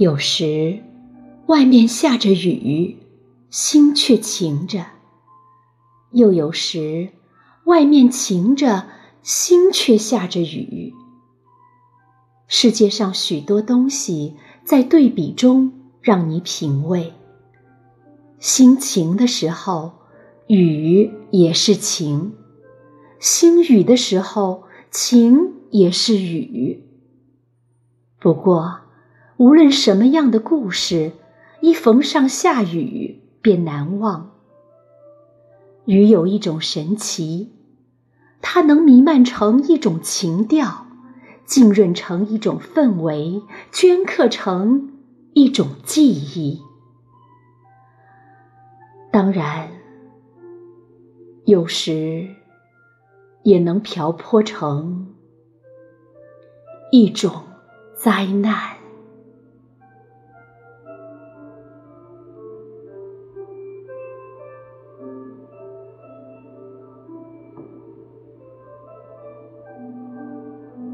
有时，外面下着雨，心却晴着；又有时，外面晴着，心却下着雨。世界上许多东西在对比中让你品味。心晴的时候，雨也是晴；心雨的时候，晴也是雨。不过，无论什么样的故事，一逢上下雨便难忘。雨有一种神奇，它能弥漫成一种情调。浸润成一种氛围，镌刻成一种记忆。当然，有时也能瓢泼成一种灾难。